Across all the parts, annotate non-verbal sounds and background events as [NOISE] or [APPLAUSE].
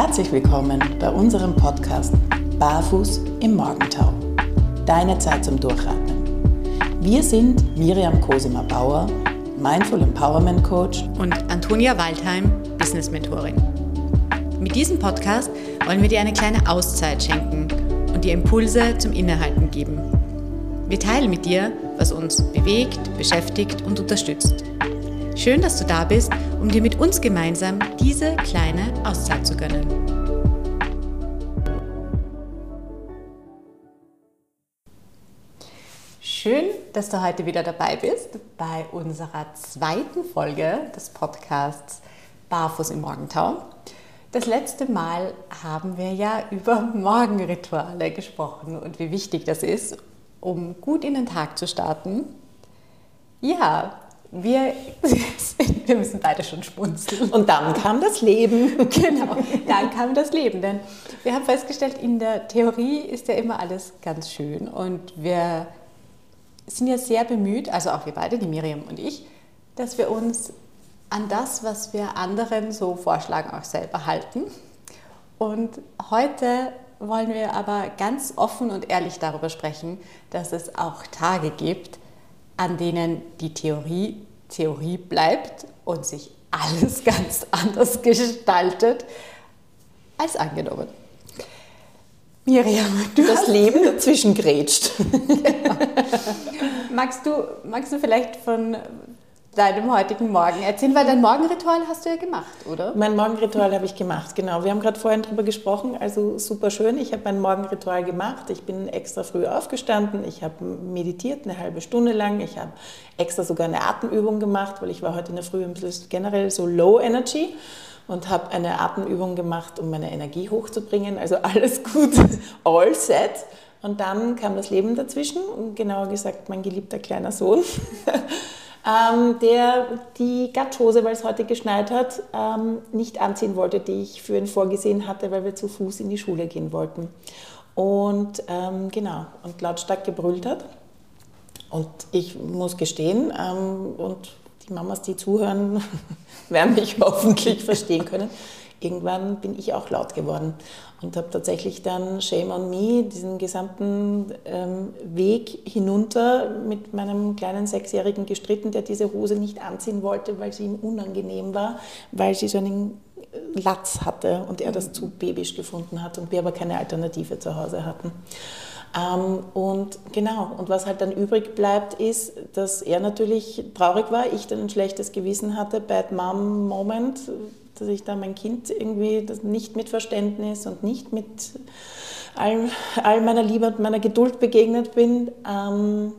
Herzlich willkommen bei unserem Podcast Barfuß im Morgentau. Deine Zeit zum Durchatmen. Wir sind Miriam Cosima Bauer, Mindful Empowerment Coach und Antonia Waldheim, Business Mentorin. Mit diesem Podcast wollen wir dir eine kleine Auszeit schenken und dir Impulse zum Innehalten geben. Wir teilen mit dir, was uns bewegt, beschäftigt und unterstützt. Schön, dass du da bist, um dir mit uns gemeinsam diese kleine Auszeit zu gönnen. Schön, dass du heute wieder dabei bist bei unserer zweiten Folge des Podcasts Barfuß im Morgentau. Das letzte Mal haben wir ja über Morgenrituale gesprochen und wie wichtig das ist, um gut in den Tag zu starten. Ja, wir, [LAUGHS] wir müssen beide schon schmunzeln. Und dann kam das Leben. [LAUGHS] Genau, dann kam das Leben. Denn wir haben festgestellt, in der Theorie ist ja immer alles ganz schön. Und wir sind ja sehr bemüht, also auch wir beide, die Miriam und ich, dass wir uns an das, was wir anderen so vorschlagen, auch selber halten. Und heute wollen wir aber ganz offen und ehrlich darüber sprechen, dass es auch Tage gibt, an denen die Theorie Theorie bleibt und sich alles [LAUGHS] ganz anders gestaltet als angenommen. Miriam, du das Leben dazwischen grätscht. [LAUGHS] genau. magst, du, magst du vielleicht von deinem heutigen Morgen erzählen? Weil dein Morgenritual hast du ja gemacht, oder? Mein Morgenritual habe ich gemacht, genau. Wir haben gerade vorhin darüber gesprochen, also super schön. Ich habe mein Morgenritual gemacht. Ich bin extra früh aufgestanden. Ich habe meditiert eine halbe Stunde lang. Ich habe extra sogar eine Atemübung gemacht, weil ich war heute in der Früh ein bisschen generell so low energy und habe eine Atemübung gemacht, um meine Energie hochzubringen. Also alles gut, [LAUGHS] all set. Und dann kam das Leben dazwischen, genauer gesagt mein geliebter kleiner Sohn. [LAUGHS] ähm, der die Gatschhose, weil es heute geschneit hat, ähm, nicht anziehen wollte, die ich für ihn vorgesehen hatte, weil wir zu Fuß in die Schule gehen wollten. Und ähm, genau, und lautstark gebrüllt hat. Und ich muss gestehen, ähm, und die Mamas, die zuhören, [LAUGHS] werden mich hoffentlich verstehen können irgendwann bin ich auch laut geworden und habe tatsächlich dann Shame on Me, diesen gesamten ähm, Weg hinunter mit meinem kleinen Sechsjährigen gestritten, der diese Hose nicht anziehen wollte, weil sie ihm unangenehm war, weil sie so einen Latz hatte und er das zu babysch gefunden hat und wir aber keine Alternative zu Hause hatten. Ähm, und genau, und was halt dann übrig bleibt, ist, dass er natürlich traurig war, ich dann ein schlechtes Gewissen hatte, Bad Mom Moment, dass ich da mein Kind irgendwie nicht mit Verständnis und nicht mit all, all meiner Liebe und meiner Geduld begegnet bin. Ähm,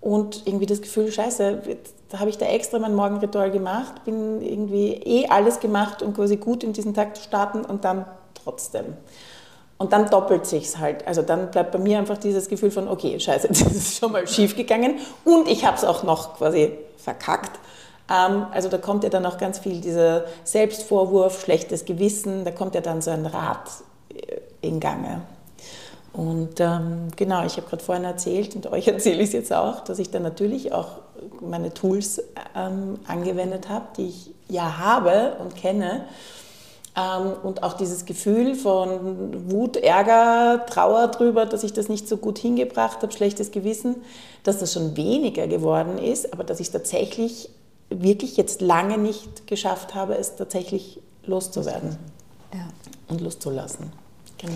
und irgendwie das Gefühl, scheiße, da habe ich da extra mein Morgenritual gemacht, bin irgendwie eh alles gemacht, um quasi gut in diesen Tag zu starten und dann trotzdem. Und dann doppelt sich's halt. Also dann bleibt bei mir einfach dieses Gefühl von, okay, scheiße, [LAUGHS] das ist schon mal schief gegangen und ich habe es auch noch quasi verkackt. Ähm, also da kommt ja dann auch ganz viel dieser Selbstvorwurf, schlechtes Gewissen, da kommt ja dann so ein Rad äh, in Gange. Und ähm, genau, ich habe gerade vorhin erzählt und euch [LAUGHS] erzähle ich es jetzt auch, dass ich dann natürlich auch meine Tools ähm, angewendet habe, die ich ja habe und kenne. Ähm, und auch dieses Gefühl von Wut, Ärger, Trauer darüber, dass ich das nicht so gut hingebracht habe, schlechtes Gewissen, dass das schon weniger geworden ist, aber dass ich tatsächlich wirklich jetzt lange nicht geschafft habe, es tatsächlich loszuwerden ja. und loszulassen. Genau.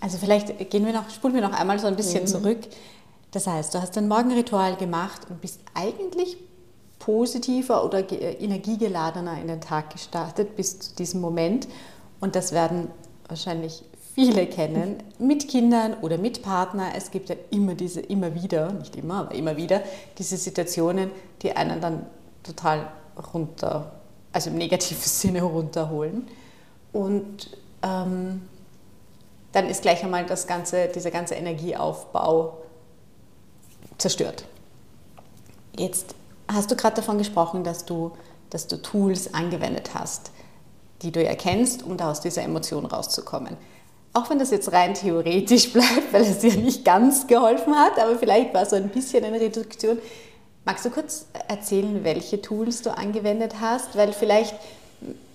Also vielleicht gehen wir noch, spulen wir noch einmal so ein bisschen mhm. zurück. Das heißt, du hast ein Morgenritual gemacht und bist eigentlich positiver oder energiegeladener in den Tag gestartet bis zu diesem Moment. Und das werden wahrscheinlich viele kennen, mit Kindern oder mit Partner. Es gibt ja immer diese, immer wieder, nicht immer, aber immer wieder, diese Situationen, die einen dann total runter, also im negativen [LAUGHS] Sinne runterholen. Und ähm, dann ist gleich einmal das ganze, dieser ganze Energieaufbau zerstört. Jetzt hast du gerade davon gesprochen, dass du, dass du Tools angewendet hast, die du erkennst, um da aus dieser Emotion rauszukommen. Auch wenn das jetzt rein theoretisch [LAUGHS] bleibt, weil es dir nicht ganz geholfen hat, aber vielleicht war so ein bisschen eine Reduktion. Magst du kurz erzählen, welche Tools du angewendet hast? Weil vielleicht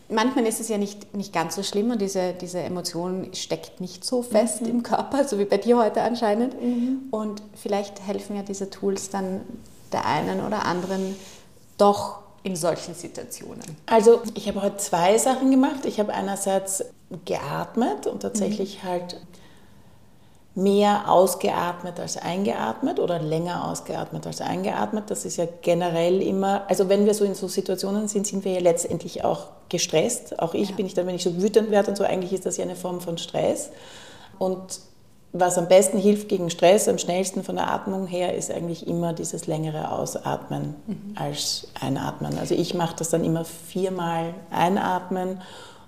manchmal ist es ja nicht, nicht ganz so schlimm und diese, diese Emotion steckt nicht so fest mhm. im Körper, so wie bei dir heute anscheinend. Mhm. Und vielleicht helfen ja diese Tools dann der einen oder anderen doch in solchen Situationen. Also ich habe heute zwei Sachen gemacht. Ich habe einerseits geatmet und tatsächlich mhm. halt mehr ausgeatmet als eingeatmet oder länger ausgeatmet als eingeatmet. Das ist ja generell immer, also wenn wir so in so Situationen sind, sind wir ja letztendlich auch gestresst. Auch ich ja. bin ich dann, wenn ich so wütend werde und so, eigentlich ist das ja eine Form von Stress. Und was am besten hilft gegen Stress, am schnellsten von der Atmung her, ist eigentlich immer dieses längere Ausatmen mhm. als Einatmen. Also ich mache das dann immer viermal einatmen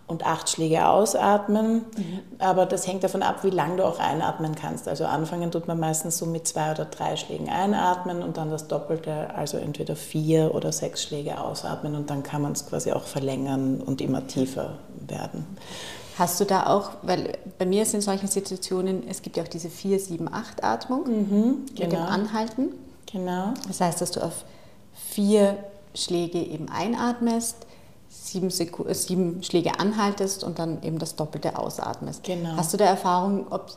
und acht Schläge ausatmen. Mhm. Aber das hängt davon ab, wie lange du auch einatmen kannst. Also anfangen tut man meistens so mit zwei oder drei Schlägen einatmen und dann das Doppelte, also entweder vier oder sechs Schläge ausatmen und dann kann man es quasi auch verlängern und immer tiefer werden. Hast du da auch, weil bei mir ist in solchen Situationen, es gibt ja auch diese 4-7-8-Atmung mhm, genau. mit dem genau. Anhalten. Genau. Das heißt, dass du auf vier Schläge eben einatmest, sieben, Seku äh, sieben Schläge anhaltest und dann eben das Doppelte ausatmest. Genau. Hast du da Erfahrung, ob,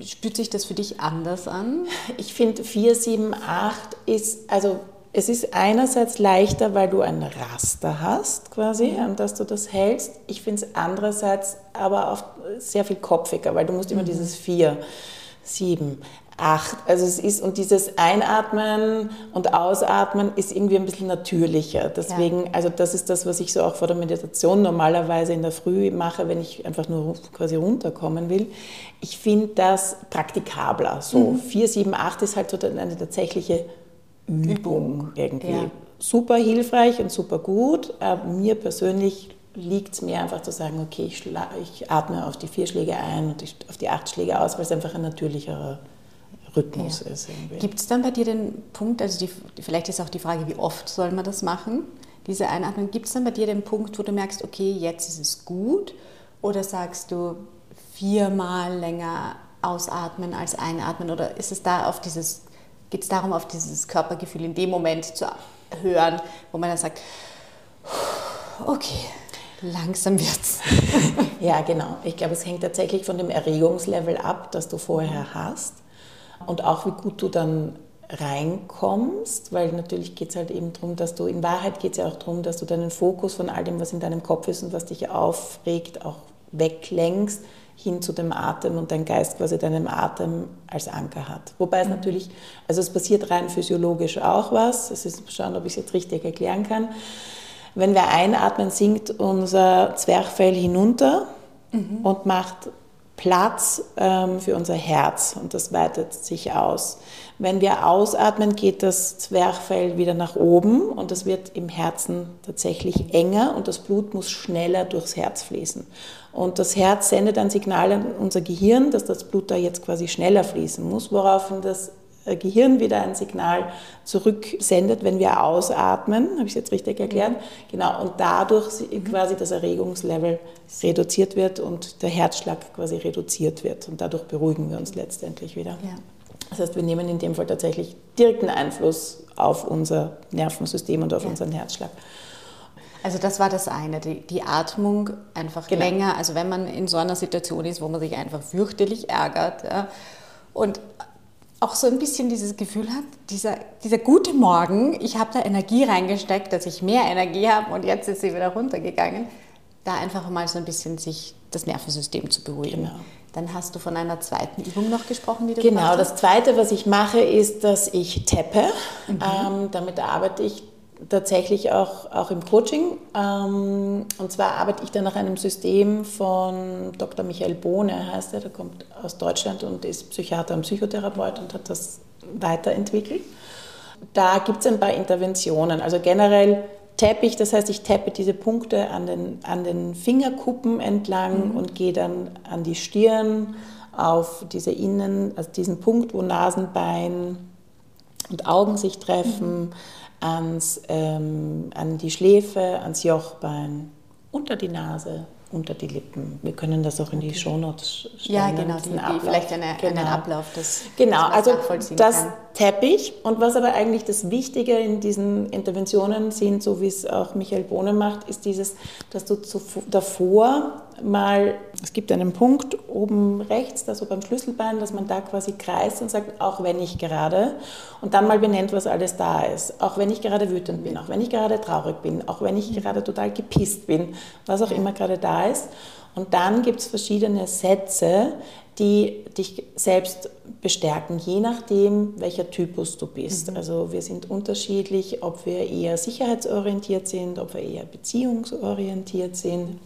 spürt sich das für dich anders an? Ich finde 4, 7, 8 ist, also es ist einerseits leichter, weil du ein Raster hast, quasi, an das du das hältst. Ich finde es andererseits aber auch sehr viel kopfiger, weil du musst immer mhm. dieses vier, sieben, acht. Also es ist, und dieses Einatmen und Ausatmen ist irgendwie ein bisschen natürlicher. Deswegen, ja. also das ist das, was ich so auch vor der Meditation normalerweise in der Früh mache, wenn ich einfach nur quasi runterkommen will. Ich finde das praktikabler. So mhm. 4, 7, 8 ist halt so eine tatsächliche Übung irgendwie. Ja. Super hilfreich und super gut. Aber mir persönlich liegt es mir einfach zu sagen, okay, ich, ich, atme auf die vier Schläge ein und auf die acht Schläge aus, weil es einfach ein natürlicherer Rhythmus ja. ist. Gibt es dann bei dir den Punkt, also die, vielleicht ist auch die Frage, wie oft soll man das machen, diese Einatmung, gibt es dann bei dir den Punkt, wo du merkst, okay, jetzt ist es gut? Oder sagst du viermal länger ausatmen als einatmen? Oder ist es da auf dieses geht es darum, auf dieses Körpergefühl in dem Moment zu hören, wo man dann sagt, okay, langsam wird's. [LAUGHS] ja, genau. Ich glaube, es hängt tatsächlich von dem Erregungslevel ab, das du vorher hast und auch wie gut du dann reinkommst, weil natürlich geht es halt eben darum, dass du, in Wahrheit geht es ja auch darum, dass du deinen Fokus von all dem, was in deinem Kopf ist und was dich aufregt, auch weglenkst hin zu dem Atem und dein Geist quasi deinem Atem als Anker hat. Wobei es mhm. natürlich, also es passiert rein physiologisch auch was, es ist schauen, ob ich es jetzt richtig erklären kann. Wenn wir einatmen, sinkt unser Zwerchfell hinunter mhm. und macht Platz ähm, für unser Herz und das weitet sich aus. Wenn wir ausatmen, geht das Zwerchfell wieder nach oben und es wird im Herzen tatsächlich enger und das Blut muss schneller durchs Herz fließen. Und das Herz sendet ein Signal an unser Gehirn, dass das Blut da jetzt quasi schneller fließen muss, woraufhin das Gehirn wieder ein Signal zurücksendet, wenn wir ausatmen. Habe ich es jetzt richtig erklärt? Genau. Und dadurch quasi das Erregungslevel reduziert wird und der Herzschlag quasi reduziert wird. Und dadurch beruhigen wir uns letztendlich wieder. Ja. Das heißt, wir nehmen in dem Fall tatsächlich direkten Einfluss auf unser Nervensystem und auf ja. unseren Herzschlag. Also das war das eine, die, die Atmung einfach genau. länger. Also wenn man in so einer Situation ist, wo man sich einfach fürchterlich ärgert ja, und auch so ein bisschen dieses Gefühl hat, dieser, dieser gute Morgen, ich habe da Energie reingesteckt, dass ich mehr Energie habe und jetzt ist sie wieder runtergegangen, da einfach mal so ein bisschen sich das Nervensystem zu beruhigen. Genau. Dann hast du von einer zweiten Übung noch gesprochen, die du Genau, das zweite, was ich mache, ist, dass ich tappe. Mhm. Ähm, damit arbeite ich tatsächlich auch, auch im Coaching. Ähm, und zwar arbeite ich da nach einem System von Dr. Michael Bohne, heißt er, der kommt aus Deutschland und ist Psychiater und Psychotherapeut und hat das weiterentwickelt. Da gibt es ein paar Interventionen. Also generell tappe ich, das heißt, ich tappe diese Punkte an den, an den Fingerkuppen entlang mhm. und gehe dann an die Stirn auf diese Innen, also diesen Punkt, wo Nasenbein und Augen sich treffen. Mhm ans, ähm, an die Schläfe, ans Jochbein, unter die Nase unter die Lippen. Wir können das auch in die Shownotes stellen. Ja, genau, die, die vielleicht eine, genau. einen Ablauf. Das, genau, also das kann. Teppich. Und was aber eigentlich das Wichtige in diesen Interventionen sind, so wie es auch Michael Bohnen macht, ist dieses, dass du zu, davor mal, es gibt einen Punkt oben rechts, da so beim Schlüsselbein, dass man da quasi kreist und sagt, auch wenn ich gerade, und dann mal benennt, was alles da ist. Auch wenn ich gerade wütend bin, auch wenn ich gerade traurig bin, auch wenn ich gerade total gepisst bin, was auch immer gerade da ist. Und dann gibt es verschiedene Sätze, die dich selbst bestärken, je nachdem, welcher Typus du bist. Mhm. Also wir sind unterschiedlich, ob wir eher sicherheitsorientiert sind, ob wir eher beziehungsorientiert sind.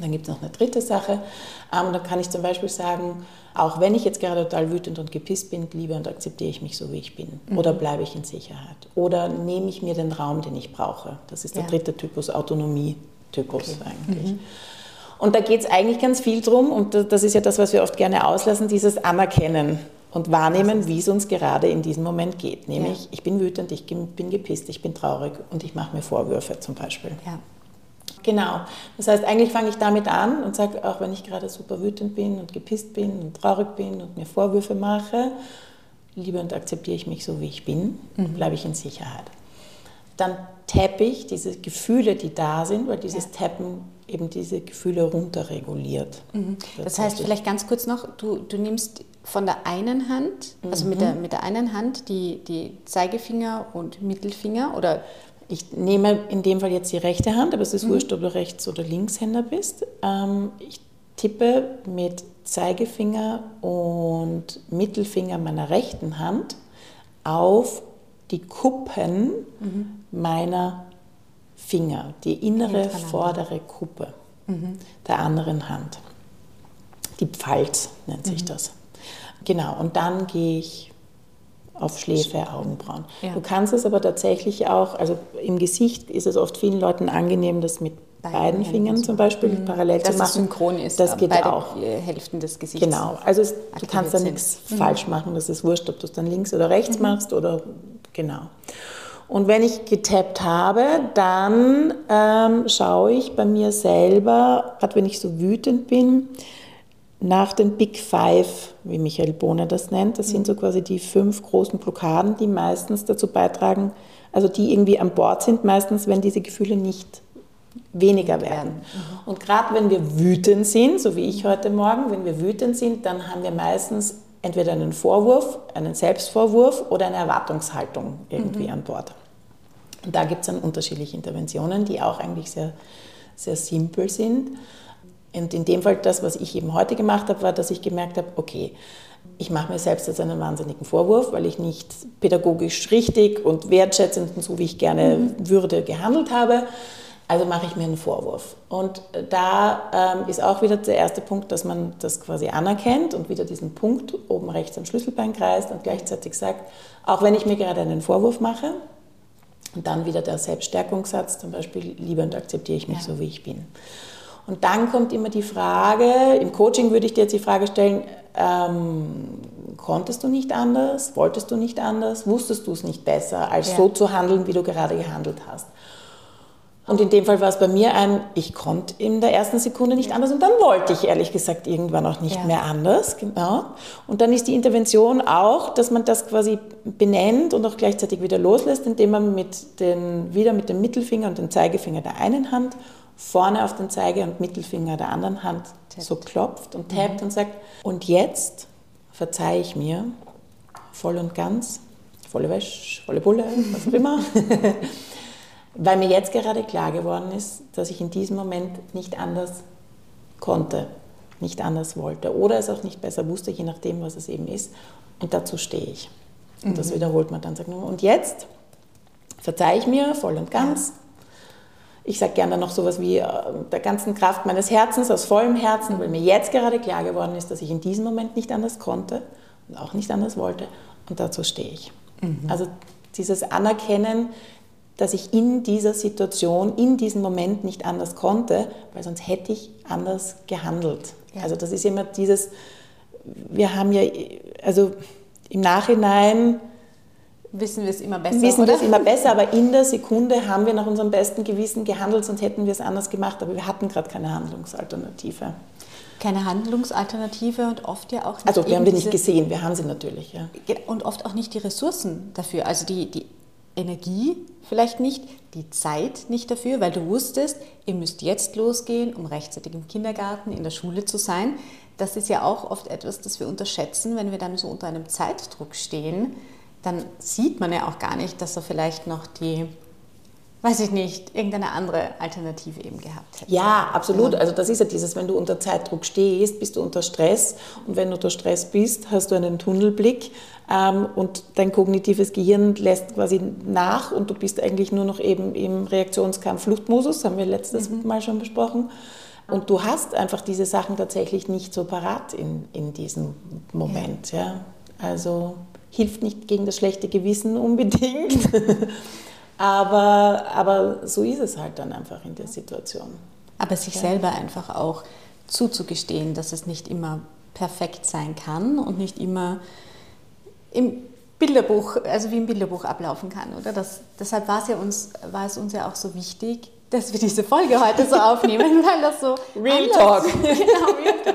Dann gibt es noch eine dritte Sache. Ähm, da kann ich zum Beispiel sagen, auch wenn ich jetzt gerade total wütend und gepisst bin, liebe und akzeptiere ich mich so, wie ich bin. Mhm. Oder bleibe ich in Sicherheit. Oder nehme ich mir den Raum, den ich brauche. Das ist der ja. dritte Typus, Autonomie-Typus okay. eigentlich. Mhm. Und da geht es eigentlich ganz viel drum, und das ist ja das, was wir oft gerne auslassen, dieses Anerkennen und wahrnehmen, wie es uns gerade in diesem Moment geht. Nämlich, ja. ich bin wütend, ich bin gepisst, ich bin traurig und ich mache mir Vorwürfe zum Beispiel. Ja. Genau. Das heißt, eigentlich fange ich damit an und sage, auch wenn ich gerade super wütend bin und gepisst bin und traurig bin und mir Vorwürfe mache, liebe und akzeptiere ich mich so, wie ich bin, mhm. bleibe ich in Sicherheit. Dann tappe ich diese Gefühle, die da sind, weil dieses ja. Tappen eben diese Gefühle runterreguliert. Mhm. Das heißt, vielleicht ganz kurz noch, du, du nimmst von der einen Hand, also mhm. mit, der, mit der einen Hand die, die Zeigefinger und Mittelfinger oder ich nehme in dem Fall jetzt die rechte Hand, aber es ist mhm. wurscht, ob du Rechts- oder Linkshänder bist. Ähm, ich tippe mit Zeigefinger und Mittelfinger meiner rechten Hand auf die Kuppen mhm. meiner Finger, die innere vordere Kuppe mhm. der anderen Hand. Die Pfalz nennt sich mhm. das. Genau, und dann gehe ich auf Schläfe, Augenbrauen. Ja. Du kannst es aber tatsächlich auch, also im Gesicht ist es oft vielen Leuten angenehm, das mit beiden, beiden Fingern zum Beispiel mhm. parallel Dass zu machen. Das synchron ist. Das geht beide auch. Hälften des Gesichts. Genau. Also es, du kannst da nichts mhm. falsch machen. Das ist wurscht, ob du es dann links oder rechts mhm. machst oder genau. Und wenn ich getappt habe, dann ähm, schaue ich bei mir selber, gerade wenn ich so wütend bin, nach den Big Five, wie Michael Bohne das nennt. Das sind so quasi die fünf großen Blockaden, die meistens dazu beitragen, also die irgendwie an Bord sind, meistens, wenn diese Gefühle nicht weniger werden. Mhm. Und gerade wenn wir wütend sind, so wie ich heute Morgen, wenn wir wütend sind, dann haben wir meistens entweder einen Vorwurf, einen Selbstvorwurf oder eine Erwartungshaltung irgendwie mhm. an Bord. Und da gibt es dann unterschiedliche Interventionen, die auch eigentlich sehr, sehr simpel sind. Und in dem Fall, das, was ich eben heute gemacht habe, war, dass ich gemerkt habe, okay, ich mache mir selbst jetzt einen wahnsinnigen Vorwurf, weil ich nicht pädagogisch richtig und wertschätzend und so, wie ich gerne mhm. würde, gehandelt habe. Also mache ich mir einen Vorwurf. Und da ähm, ist auch wieder der erste Punkt, dass man das quasi anerkennt und wieder diesen Punkt oben rechts am Schlüsselbein kreist und gleichzeitig sagt, auch wenn ich mir gerade einen Vorwurf mache, und dann wieder der Selbststärkungssatz, zum Beispiel, liebe und akzeptiere ich mich ja. so, wie ich bin. Und dann kommt immer die Frage, im Coaching würde ich dir jetzt die Frage stellen, ähm, konntest du nicht anders, wolltest du nicht anders, wusstest du es nicht besser, als ja. so zu handeln, wie du gerade gehandelt hast? Und in dem Fall war es bei mir ein, ich konnte in der ersten Sekunde nicht anders und dann wollte ich ehrlich gesagt irgendwann auch nicht ja. mehr anders. Genau. Und dann ist die Intervention auch, dass man das quasi benennt und auch gleichzeitig wieder loslässt, indem man mit den, wieder mit dem Mittelfinger und dem Zeigefinger der einen Hand vorne auf den Zeige- und Mittelfinger der anderen Hand tappt. so klopft und tappt mhm. und sagt, und jetzt verzeihe ich mir voll und ganz, volle Wäsche, volle Bulle, was auch immer. [LAUGHS] Weil mir jetzt gerade klar geworden ist, dass ich in diesem Moment nicht anders konnte, nicht anders wollte oder es auch nicht besser wusste, je nachdem, was es eben ist. Und dazu stehe ich. Und mhm. das wiederholt man dann. Sagt, und jetzt verzeihe ich mir voll und ganz. Ja. Ich sage gerne noch sowas wie äh, der ganzen Kraft meines Herzens, aus vollem Herzen, weil mir jetzt gerade klar geworden ist, dass ich in diesem Moment nicht anders konnte und auch nicht anders wollte. Und dazu stehe ich. Mhm. Also dieses Anerkennen, dass ich in dieser Situation, in diesem Moment nicht anders konnte, weil sonst hätte ich anders gehandelt. Ja. Also das ist immer dieses, wir haben ja, also im Nachhinein wissen wir es immer besser. Wissen wir es immer besser, aber in der Sekunde haben wir nach unserem besten Gewissen gehandelt, sonst hätten wir es anders gemacht. Aber wir hatten gerade keine Handlungsalternative. Keine Handlungsalternative und oft ja auch nicht. Also wir haben die nicht gesehen, wir haben sie natürlich. Ja. Und oft auch nicht die Ressourcen dafür. Also die, die Energie vielleicht nicht, die Zeit nicht dafür, weil du wusstest, ihr müsst jetzt losgehen, um rechtzeitig im Kindergarten, in der Schule zu sein. Das ist ja auch oft etwas, das wir unterschätzen, wenn wir dann so unter einem Zeitdruck stehen. Dann sieht man ja auch gar nicht, dass er vielleicht noch die weiß ich nicht, irgendeine andere Alternative eben gehabt hätte. Ja, absolut. Also das ist ja dieses, wenn du unter Zeitdruck stehst, bist du unter Stress und wenn du unter Stress bist, hast du einen Tunnelblick ähm, und dein kognitives Gehirn lässt quasi nach und du bist eigentlich nur noch eben im Reaktionskampf-Fluchtmodus, haben wir letztes mhm. Mal schon besprochen. Und du hast einfach diese Sachen tatsächlich nicht so parat in, in diesem Moment. Ja. ja. Also hilft nicht gegen das schlechte Gewissen unbedingt. [LAUGHS] Aber, aber so ist es halt dann einfach in der Situation. Aber sich ja. selber einfach auch zuzugestehen, dass es nicht immer perfekt sein kann und nicht immer im Bilderbuch, also wie im Bilderbuch ablaufen kann, oder? Das, deshalb war es, ja uns, war es uns ja auch so wichtig, dass wir diese Folge heute so aufnehmen, weil das so Real Anlass, Talk. [LAUGHS] genau, Real Talk.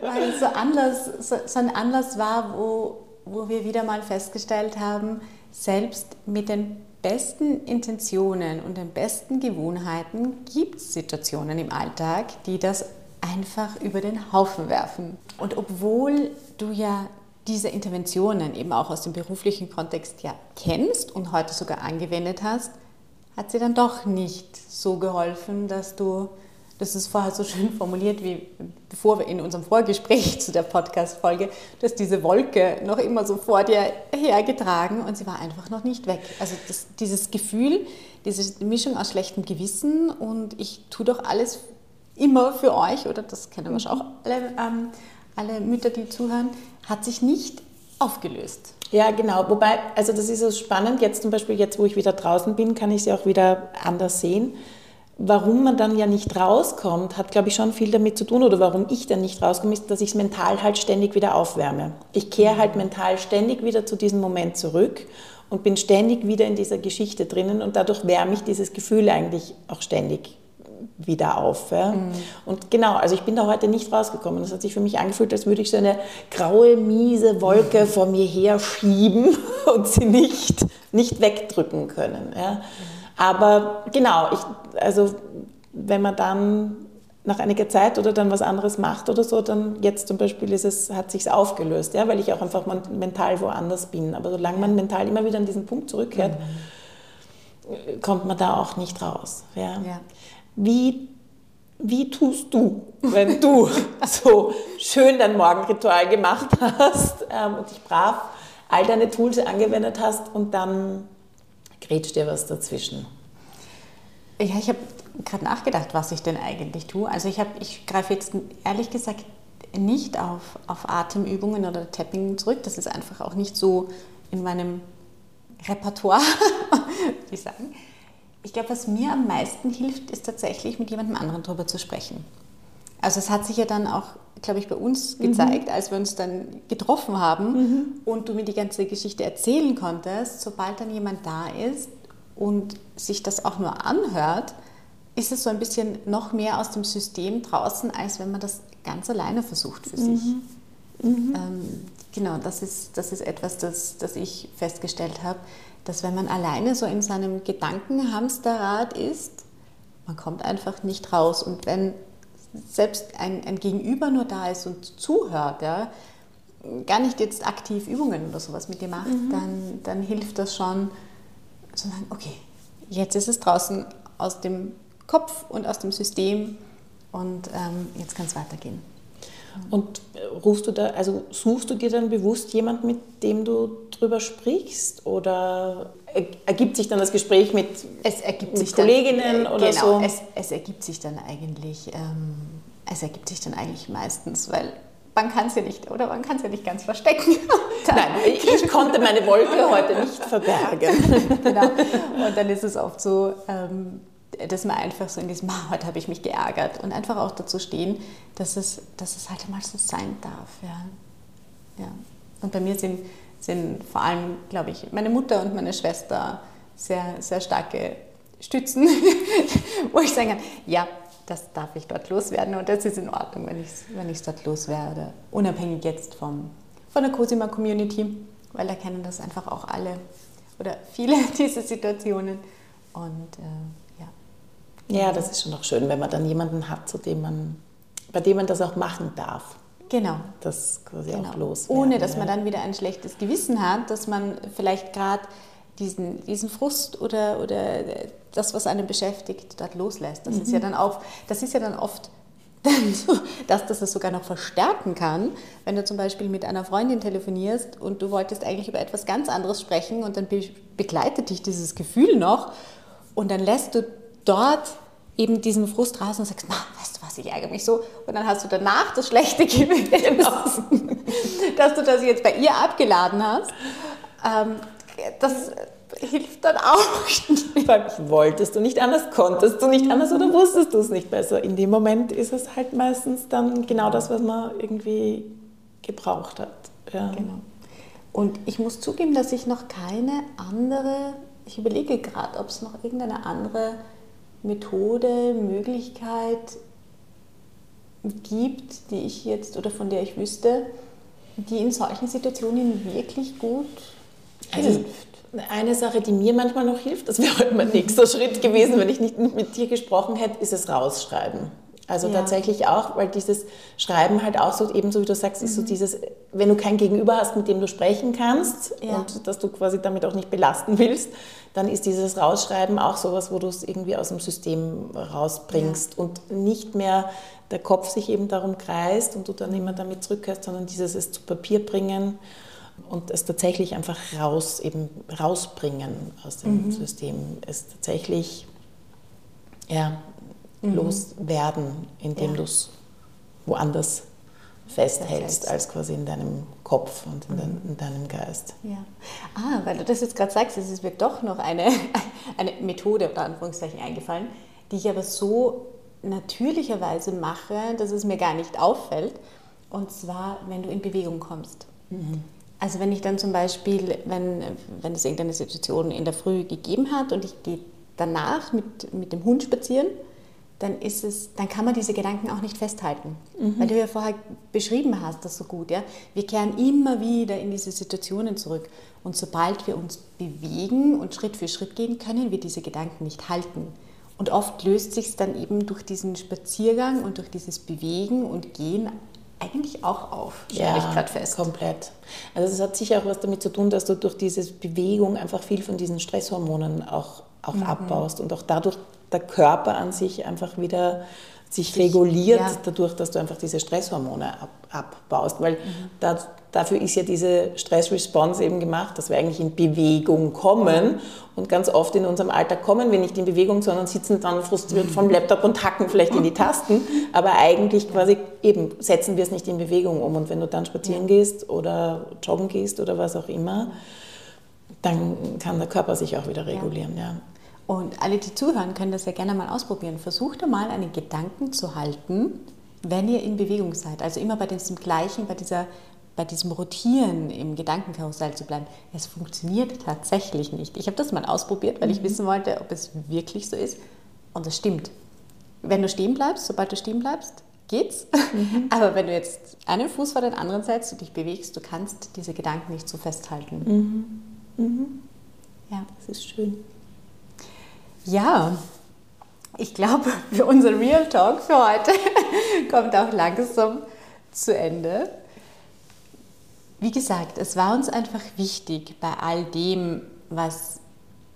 Weil es so, Anlass, so, so ein Anlass war, wo, wo wir wieder mal festgestellt haben, selbst mit den besten Intentionen und den besten Gewohnheiten gibt es Situationen im Alltag, die das einfach über den Haufen werfen. Und obwohl du ja diese Interventionen eben auch aus dem beruflichen Kontext ja kennst und heute sogar angewendet hast, hat sie dann doch nicht so geholfen, dass du das ist vorher so schön formuliert, wie bevor wir in unserem Vorgespräch zu der Podcast-Folge, dass diese Wolke noch immer so vor dir hergetragen und sie war einfach noch nicht weg. Also das, dieses Gefühl, diese Mischung aus schlechtem Gewissen und ich tue doch alles immer für euch, oder das kennen wahrscheinlich auch alle, ähm, alle Mütter, die zuhören, hat sich nicht aufgelöst. Ja, genau. Wobei, also das ist so spannend. Jetzt zum Beispiel, jetzt wo ich wieder draußen bin, kann ich sie auch wieder anders sehen Warum man dann ja nicht rauskommt, hat, glaube ich, schon viel damit zu tun, oder warum ich dann nicht rauskomme, ist, dass ich es mental halt ständig wieder aufwärme. Ich kehre halt mental ständig wieder zu diesem Moment zurück und bin ständig wieder in dieser Geschichte drinnen und dadurch wärme ich dieses Gefühl eigentlich auch ständig wieder auf. Ja. Mhm. Und genau, also ich bin da heute nicht rausgekommen. Das hat sich für mich angefühlt, als würde ich so eine graue, miese Wolke mhm. vor mir her schieben [LAUGHS] und sie nicht, nicht wegdrücken können. Ja. Mhm. Aber genau, ich, also wenn man dann nach einiger Zeit oder dann was anderes macht oder so, dann jetzt zum Beispiel ist es, hat sich aufgelöst, ja, weil ich auch einfach mental woanders bin. Aber solange man mental immer wieder an diesen Punkt zurückkehrt, mhm. kommt man da auch nicht raus. Ja. ja. Wie, wie tust du, wenn du [LAUGHS] so schön dein Morgenritual gemacht hast ähm, und dich brav all deine Tools angewendet hast und dann grätscht dir was dazwischen? Ja, ich habe gerade nachgedacht, was ich denn eigentlich tue. Also ich, ich greife jetzt ehrlich gesagt nicht auf, auf Atemübungen oder Tapping zurück. Das ist einfach auch nicht so in meinem Repertoire, [LAUGHS] würde ich sagen. Ich glaube, was mir am meisten hilft, ist tatsächlich mit jemandem anderen darüber zu sprechen. Also es hat sich ja dann auch, glaube ich, bei uns mhm. gezeigt, mhm. als wir uns dann getroffen haben mhm. und du mir die ganze Geschichte erzählen konntest, sobald dann jemand da ist und sich das auch nur anhört, ist es so ein bisschen noch mehr aus dem System draußen, als wenn man das ganz alleine versucht für sich. Mhm. mhm. Ähm, genau, das ist, das ist etwas, das, das ich festgestellt habe, dass wenn man alleine so in seinem Gedankenhamsterrad ist, man kommt einfach nicht raus. Und wenn selbst ein, ein Gegenüber nur da ist und zuhört, ja, gar nicht jetzt aktiv Übungen oder sowas mit dir macht, mhm. dann, dann hilft das schon zu sagen, okay, jetzt ist es draußen aus dem Kopf und aus dem System und ähm, jetzt kann es weitergehen. Und rufst du da, also suchst du dir dann bewusst jemanden, mit dem du drüber sprichst? Oder ergibt sich dann das Gespräch mit, mit Kolleginnen dann, oder genau, so? Es, es ergibt sich dann eigentlich, ähm, es ergibt sich dann eigentlich meistens, weil man kann es ja nicht, oder man kann es ja nicht ganz verstecken. [LAUGHS] Nein, ich, ich, konnte meine Wolke heute nicht verbergen. [LAUGHS] genau. Und dann ist es oft so, ähm, dass man einfach so in diesem, [LAUGHS] ah, heute habe ich mich geärgert und einfach auch dazu stehen, dass es, dass es halt mal so sein darf. Ja. Ja. Und bei mir sind, sind vor allem, glaube ich, meine Mutter und meine Schwester sehr, sehr starke Stützen, [LAUGHS] wo ich sagen kann, ja, das darf ich dort loswerden und das ist in Ordnung, wenn ich es wenn dort loswerde. Unabhängig jetzt vom, von der Cosima Community, weil da kennen das einfach auch alle oder viele [LAUGHS] diese Situationen. Und äh, ja. Das ist schon auch schön, wenn man dann jemanden hat, zu dem man, bei dem man das auch machen darf. Genau. Das quasi genau. auch los. Ohne dass man dann wieder ein schlechtes Gewissen hat, dass man vielleicht gerade diesen, diesen Frust oder, oder das, was einen beschäftigt, dort loslässt. Das mhm. ist ja dann auch, das ist ja dann oft [LAUGHS] dass das es sogar noch verstärken kann, wenn du zum Beispiel mit einer Freundin telefonierst und du wolltest eigentlich über etwas ganz anderes sprechen und dann begleitet dich dieses Gefühl noch und dann lässt du dort eben diesen Frust raus und sagst, na, weißt du was, ich ärgere mich so. Und dann hast du danach das schlechte Gewissen, [LAUGHS] dass du das jetzt bei ihr abgeladen hast. Ähm, das hilft dann auch nicht. Weil wolltest du nicht anders, konntest du nicht anders oder wusstest du es nicht besser. In dem Moment ist es halt meistens dann genau das, was man irgendwie gebraucht hat. Ja. Genau. Und ich muss zugeben, dass ich noch keine andere, ich überlege gerade, ob es noch irgendeine andere Methode, Möglichkeit gibt, die ich jetzt oder von der ich wüsste, die in solchen Situationen wirklich gut also hilft. Eine Sache, die mir manchmal noch hilft, das wäre heute mein nächster [LAUGHS] Schritt gewesen, wenn ich nicht mit dir gesprochen hätte, ist es rausschreiben. Also ja. tatsächlich auch, weil dieses Schreiben halt auch so, ebenso wie du sagst, ist so mhm. dieses, wenn du kein Gegenüber hast, mit dem du sprechen kannst ja. und dass du quasi damit auch nicht belasten willst, dann ist dieses Rausschreiben auch sowas, wo du es irgendwie aus dem System rausbringst ja. und nicht mehr der Kopf sich eben darum kreist und du dann immer damit zurückkehrst, sondern dieses es zu Papier bringen und es tatsächlich einfach raus, eben rausbringen aus dem mhm. System, es tatsächlich ja, mhm. loswerden, indem ja. du es woanders festhältst, als quasi in deinem Kopf und in, dein, in, deinem Geist. Ja. Ah, weil du das jetzt gerade sagst, es ist mir doch noch eine, [LAUGHS] eine Methode, unter Anführungszeichen, eingefallen, die ich aber so natürlicherweise mache, dass es mir gar nicht auffällt. Und zwar, wenn du in Bewegung kommst. Mhm. Also wenn ich dann zum Beispiel, wenn, wenn es irgendeine Situation in der Früh gegeben hat und ich gehe danach mit, mit dem Hund spazieren, dann, ist es, dann kann man diese Gedanken auch nicht festhalten. Mhm. Weil du ja vorher beschrieben hast, das so gut. Ja? Wir kehren immer wieder in diese Situationen zurück. Und sobald wir uns bewegen und Schritt für Schritt gehen, können wir diese Gedanken nicht halten. Und oft löst sich es dann eben durch diesen Spaziergang und durch dieses Bewegen und Gehen eigentlich auch auf, stelle ja, ich gerade fest. komplett. Also es hat sicher auch was damit zu tun, dass du durch diese Bewegung einfach viel von diesen Stresshormonen auch, auch mhm. abbaust und auch dadurch der Körper an sich einfach wieder sich reguliert, ja. dadurch, dass du einfach diese Stresshormone ab, abbaust. Weil mhm. da, dafür ist ja diese Stress-Response eben gemacht, dass wir eigentlich in Bewegung kommen. Und ganz oft in unserem Alltag kommen wir nicht in Bewegung, sondern sitzen dann frustriert vom Laptop und hacken vielleicht in die Tasten. [LAUGHS] Aber eigentlich quasi eben setzen wir es nicht in Bewegung um. Und wenn du dann spazieren gehst oder joggen gehst oder was auch immer, dann kann der Körper sich auch wieder regulieren. Ja. ja. Und alle, die zuhören, können das ja gerne mal ausprobieren. Versucht einmal einen Gedanken zu halten, wenn ihr in Bewegung seid. Also immer bei diesem gleichen, bei, dieser, bei diesem Rotieren im Gedankenkarussell zu bleiben. Es funktioniert tatsächlich nicht. Ich habe das mal ausprobiert, weil ich mhm. wissen wollte, ob es wirklich so ist. Und das stimmt. Wenn du stehen bleibst, sobald du stehen bleibst, geht's. Mhm. [LAUGHS] Aber wenn du jetzt einen Fuß vor den anderen setzt und dich bewegst, du kannst diese Gedanken nicht so festhalten. Mhm. Mhm. Ja, das ist schön. Ja, ich glaube, für unser Real Talk für heute [LAUGHS] kommt auch langsam zu Ende. Wie gesagt, es war uns einfach wichtig, bei all dem, was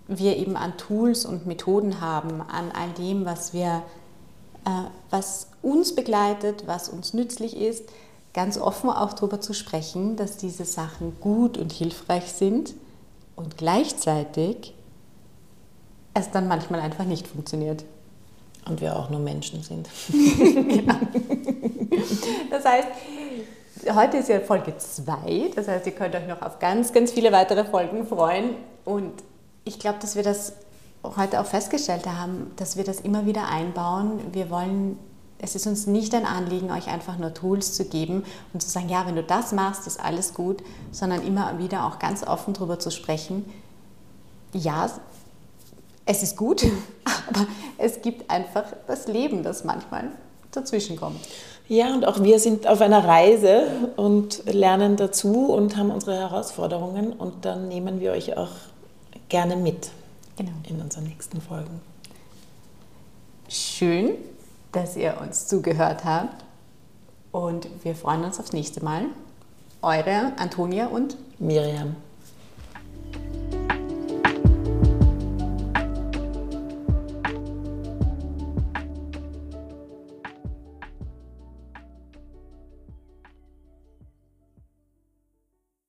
wir eben an Tools und Methoden haben, an all dem, was wir, äh, was uns begleitet, was uns nützlich ist, ganz offen auch darüber zu sprechen, dass diese Sachen gut und hilfreich sind und gleichzeitig es dann manchmal einfach nicht funktioniert. Und wir auch nur Menschen sind. [LAUGHS] genau. [LAUGHS] Das heißt, heute ist ja Folge 2, das heißt, ihr könnt euch noch auf ganz, ganz viele weitere Folgen freuen. Und ich glaube, dass wir das heute auch festgestellt haben, dass wir das immer wieder einbauen. Wir wollen es ist uns nicht ein Anliegen, euch einfach nur Tools zu geben und zu sagen, ja, wenn du das machst, ist alles gut, sondern immer wieder auch ganz offen darüber zu sprechen, ja, es ist gut, [LAUGHS] aber es gibt einfach das Leben, das manchmal dazwischen kommt. Ja, und auch wir sind auf einer Reise und lernen dazu und haben unsere Herausforderungen und dann nehmen wir euch auch gerne mit genau. in unseren nächsten Folgen. Schön, dass ihr uns zugehört habt und wir freuen uns aufs nächste Mal. Eure Antonia und Miriam.